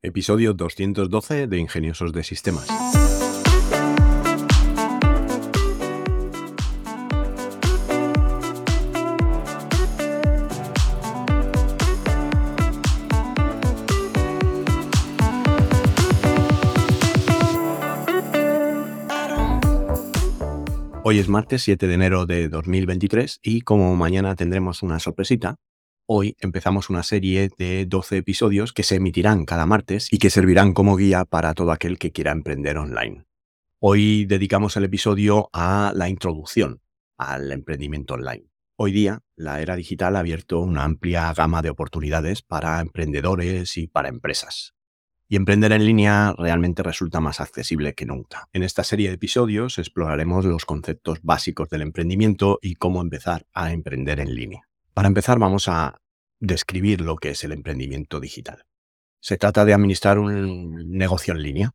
Episodio 212 de Ingeniosos de Sistemas. Hoy es martes 7 de enero de 2023 y como mañana tendremos una sorpresita, hoy empezamos una serie de 12 episodios que se emitirán cada martes y que servirán como guía para todo aquel que quiera emprender online. Hoy dedicamos el episodio a la introducción al emprendimiento online. Hoy día, la era digital ha abierto una amplia gama de oportunidades para emprendedores y para empresas y emprender en línea realmente resulta más accesible que nunca. En esta serie de episodios exploraremos los conceptos básicos del emprendimiento y cómo empezar a emprender en línea. Para empezar vamos a describir lo que es el emprendimiento digital. Se trata de administrar un negocio en línea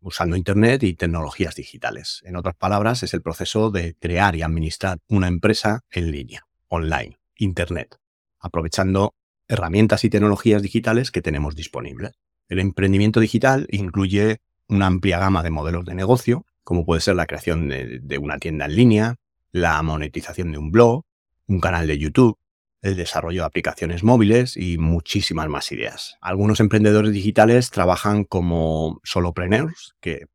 usando Internet y tecnologías digitales. En otras palabras, es el proceso de crear y administrar una empresa en línea, online, Internet, aprovechando herramientas y tecnologías digitales que tenemos disponibles. El emprendimiento digital incluye una amplia gama de modelos de negocio, como puede ser la creación de, una tienda en línea, la monetización de un blog, un canal de YouTube, el desarrollo de aplicaciones móviles y muchísimas más ideas. Algunos emprendedores digitales trabajan como solopreneurs, que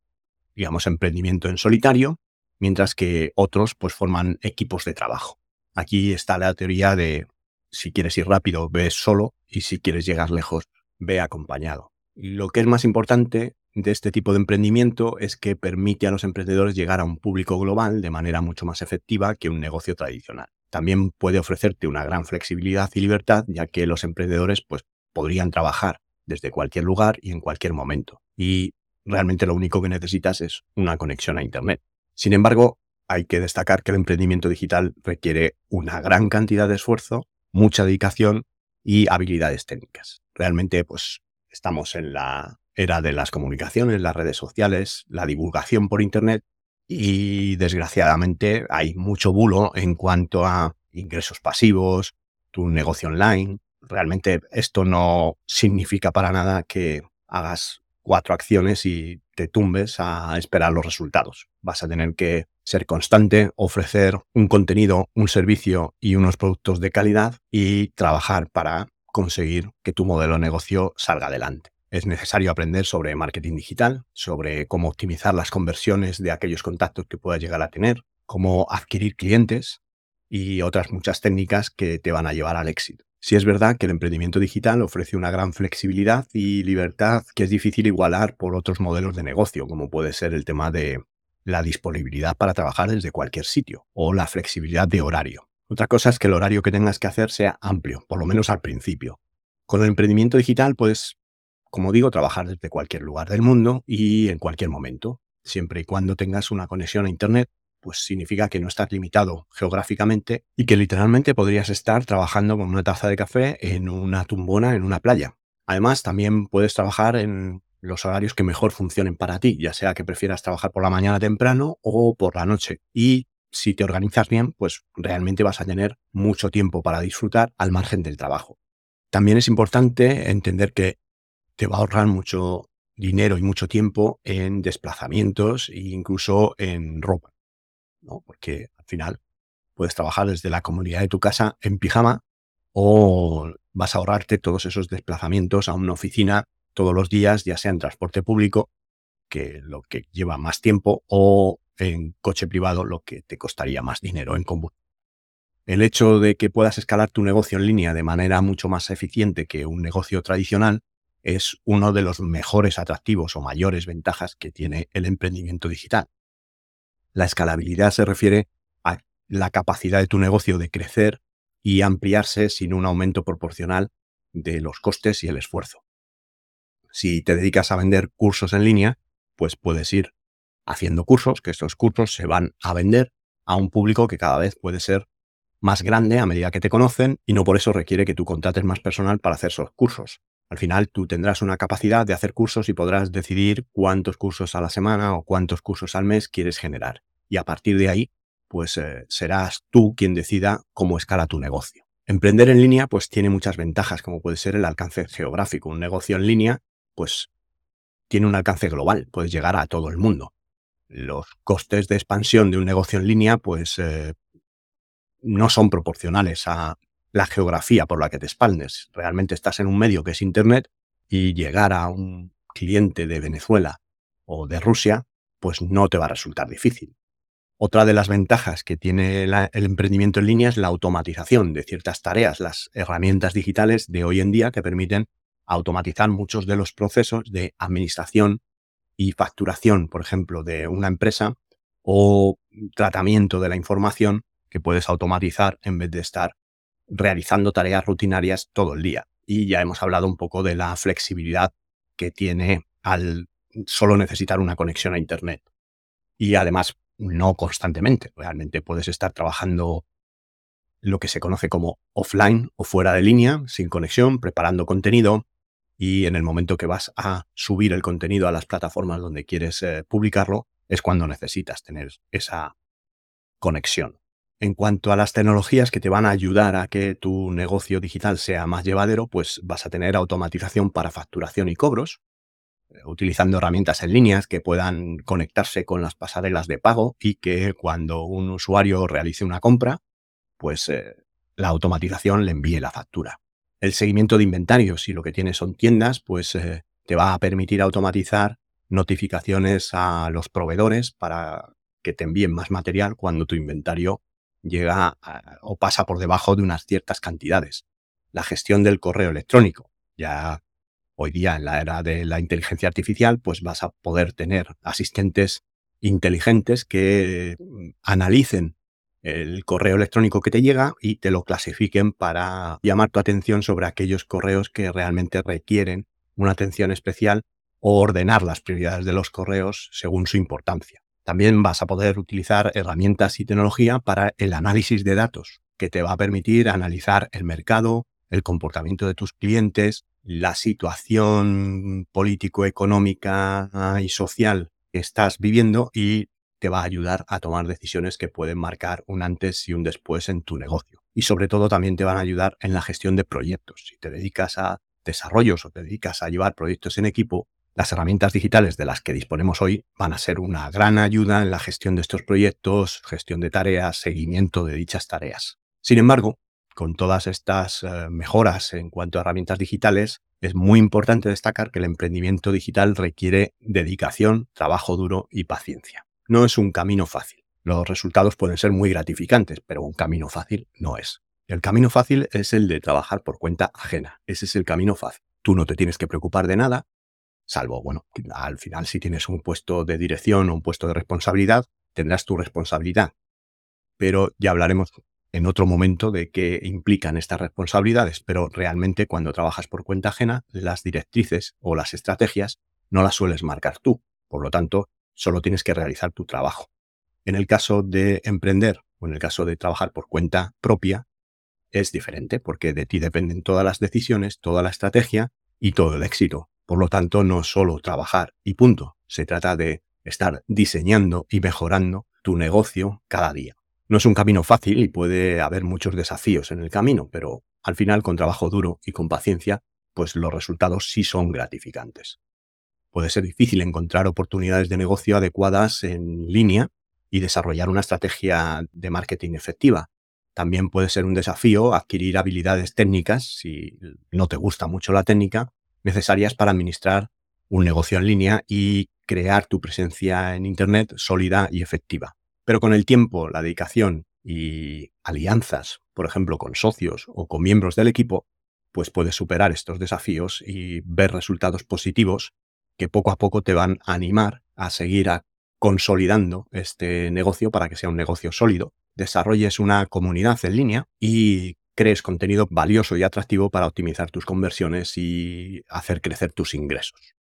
digamos emprendimiento en solitario, mientras que otros pues forman equipos de trabajo. Aquí está la teoría de si quieres ir rápido, ve solo y si quieres llegar lejos, ve acompañado. Lo que es más importante de este tipo de emprendimiento es que permite a los emprendedores llegar a un público global de manera mucho más efectiva que un negocio tradicional. También puede ofrecerte una gran flexibilidad y libertad, ya que los emprendedores pues, podrían trabajar desde cualquier lugar y en cualquier momento. Y realmente lo único que necesitas es una conexión a Internet. Sin embargo, hay que destacar que el emprendimiento digital requiere una gran cantidad de esfuerzo, mucha dedicación y habilidades técnicas. Realmente, pues Estamos en la era de las comunicaciones, las redes sociales, la divulgación por Internet y desgraciadamente hay mucho bulo en cuanto a ingresos pasivos, tu negocio online. Realmente esto no significa para nada que hagas cuatro acciones y te tumbes a esperar los resultados. Vas a tener que ser constante, ofrecer un contenido, un servicio y unos productos de calidad y trabajar para conseguir que tu modelo de negocio salga adelante. Es necesario aprender sobre marketing digital, sobre cómo optimizar las conversiones de aquellos contactos que puedas llegar a tener, cómo adquirir clientes y otras muchas técnicas que te van a llevar al éxito. Si es verdad que el emprendimiento digital ofrece una gran flexibilidad y libertad que es difícil igualar por otros modelos de negocio, como puede ser el tema de la disponibilidad para trabajar desde cualquier sitio o la flexibilidad de horario. Otra cosa es que el horario que tengas que hacer sea amplio, por lo menos al principio. Con el emprendimiento digital puedes, como digo, trabajar desde cualquier lugar del mundo y en cualquier momento. Siempre y cuando tengas una conexión a Internet, pues significa que no estás limitado geográficamente y que literalmente podrías estar trabajando con una taza de café en una tumbona en una playa. Además, también puedes trabajar en los horarios que mejor funcionen para ti, ya sea que prefieras trabajar por la mañana temprano o por la noche. Y si te organizas bien, pues realmente vas a tener mucho tiempo para disfrutar al margen del trabajo. También es importante entender que te va a ahorrar mucho dinero y mucho tiempo en desplazamientos e incluso en ropa, ¿no? Porque al final puedes trabajar desde la comunidad de tu casa en pijama o vas a ahorrarte todos esos desplazamientos a una oficina todos los días, ya sea en transporte público, que lo que lleva más tiempo, o en coche privado, lo que te costaría más dinero en combustible. El hecho de que puedas escalar tu negocio en línea de manera mucho más eficiente que un negocio tradicional es uno de los mejores atractivos o mayores ventajas que tiene el emprendimiento digital. La escalabilidad se refiere a la capacidad de tu negocio de crecer y ampliarse sin un aumento proporcional de los costes y el esfuerzo. Si te dedicas a vender cursos en línea, pues puedes ir haciendo cursos, que estos cursos se van a vender a un público que cada vez puede ser más grande a medida que te conocen y no por eso requiere que tú contrates más personal para hacer esos cursos. Al final tú tendrás una capacidad de hacer cursos y podrás decidir cuántos cursos a la semana o cuántos cursos al mes quieres generar. Y a partir de ahí, pues eh, serás tú quien decida cómo escala tu negocio. Emprender en línea pues tiene muchas ventajas, como puede ser el alcance geográfico. Un negocio en línea pues tiene un alcance global, puedes llegar a todo el mundo. Los costes de expansión de un negocio en línea, pues eh, no son proporcionales a la geografía por la que te espaldes. Realmente estás en un medio que es Internet y llegar a un cliente de Venezuela o de Rusia, pues no te va a resultar difícil. Otra de las ventajas que tiene el emprendimiento en línea es la automatización de ciertas tareas, las herramientas digitales de hoy en día que permiten automatizar muchos de los procesos de administración y facturación, por ejemplo, de una empresa o tratamiento de la información que puedes automatizar en vez de estar realizando tareas rutinarias todo el día. Y ya hemos hablado un poco de la flexibilidad que tiene al solo necesitar una conexión a Internet. Y además no constantemente. Realmente puedes estar trabajando lo que se conoce como offline o fuera de línea, sin conexión, preparando contenido y en el momento que vas a subir el contenido a las plataformas donde quieres eh, publicarlo, es cuando necesitas tener esa conexión. En cuanto a las tecnologías que te van a ayudar a que tu negocio digital sea más llevadero, pues vas a tener automatización para facturación y cobros, utilizando herramientas en líneas que puedan conectarse con las pasarelas de pago y que cuando un usuario realice una compra, pues eh, la automatización le envíe la factura. El seguimiento de inventario, si lo que tienes son tiendas, pues eh, te va a permitir automatizar notificaciones a los proveedores para que te envíen más material cuando tu inventario llega o pasa por debajo de unas ciertas cantidades. La gestión del correo electrónico. Ya Hoy día, en la era de la inteligencia artificial, pues vas a poder tener asistentes inteligentes que mm, analicen el correo electrónico que te llega y te lo clasifiquen para llamar tu atención sobre aquellos correos que realmente requieren una atención especial o ordenar las prioridades de los correos según su importancia. También vas a poder utilizar herramientas y tecnología para el análisis de datos, que te va a permitir analizar el mercado, el comportamiento de tus clientes, la situación político-económica y social que estás viviendo y te va a ayudar a tomar decisiones que pueden marcar un antes y un después en tu negocio. Y sobre todo también te van a ayudar en la gestión de proyectos. Si te dedicas a desarrollos o te dedicas a llevar proyectos en equipo, las herramientas digitales de las que disponemos hoy van a ser una gran ayuda en la gestión de estos proyectos, gestión de tareas, seguimiento de dichas tareas. Sin embargo, con todas estas eh, mejoras en cuanto a herramientas digitales, es muy importante destacar que el emprendimiento digital requiere dedicación, trabajo duro y paciencia. No es un camino fácil. Los resultados pueden ser muy gratificantes, pero un camino fácil no es. El camino fácil es el de trabajar por cuenta ajena. Ese es el camino fácil. Tú no te tienes que preocupar de nada, salvo, bueno, al final si tienes un puesto de dirección o un puesto de responsabilidad, tendrás tu responsabilidad. Pero ya hablaremos en otro momento de qué implican estas responsabilidades, pero realmente cuando trabajas por cuenta ajena, las directrices o las estrategias no las sueles marcar tú. Por lo tanto, solo tienes que realizar tu trabajo. En el caso de emprender o en el caso de trabajar por cuenta propia, es diferente porque de ti dependen todas las decisiones, toda la estrategia y todo el éxito. Por lo tanto, no solo trabajar y punto. Se trata de estar diseñando y mejorando tu negocio cada día. No es un camino fácil y puede haber muchos desafíos en el camino, pero al final con trabajo duro y con paciencia, pues los resultados sí son gratificantes. Puede ser difícil encontrar oportunidades de negocio adecuadas en línea y desarrollar una estrategia de marketing efectiva. También puede ser un desafío adquirir habilidades técnicas, si no te gusta mucho la técnica, necesarias para administrar un negocio en línea y crear tu presencia en Internet sólida y efectiva. Pero con el tiempo, la dedicación y alianzas, por ejemplo, con socios o con miembros del equipo, pues puedes superar estos desafíos y ver resultados positivos que poco a poco te van a animar a seguir consolidando este negocio para que sea un negocio sólido, desarrolles una comunidad en línea y crees contenido valioso y atractivo para optimizar tus conversiones y hacer crecer tus ingresos.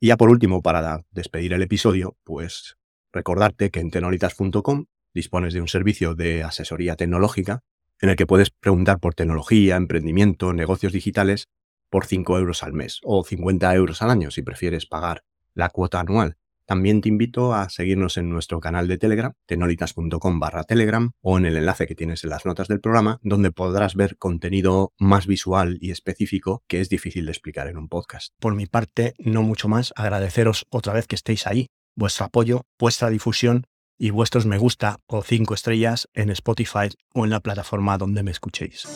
Y ya por último, para despedir el episodio, pues Recordarte que en tenolitas.com dispones de un servicio de asesoría tecnológica en el que puedes preguntar por tecnología, emprendimiento, negocios digitales por 5 euros al mes o 50 euros al año si prefieres pagar la cuota anual. También te invito a seguirnos en nuestro canal de Telegram, tenolitas.com barra Telegram, o en el enlace que tienes en las notas del programa, donde podrás ver contenido más visual y específico que es difícil de explicar en un podcast. Por mi parte, no mucho más, agradeceros otra vez que estéis ahí, vuestro apoyo, vuestra difusión y vuestros me gusta o cinco estrellas en Spotify o en la plataforma donde me escuchéis.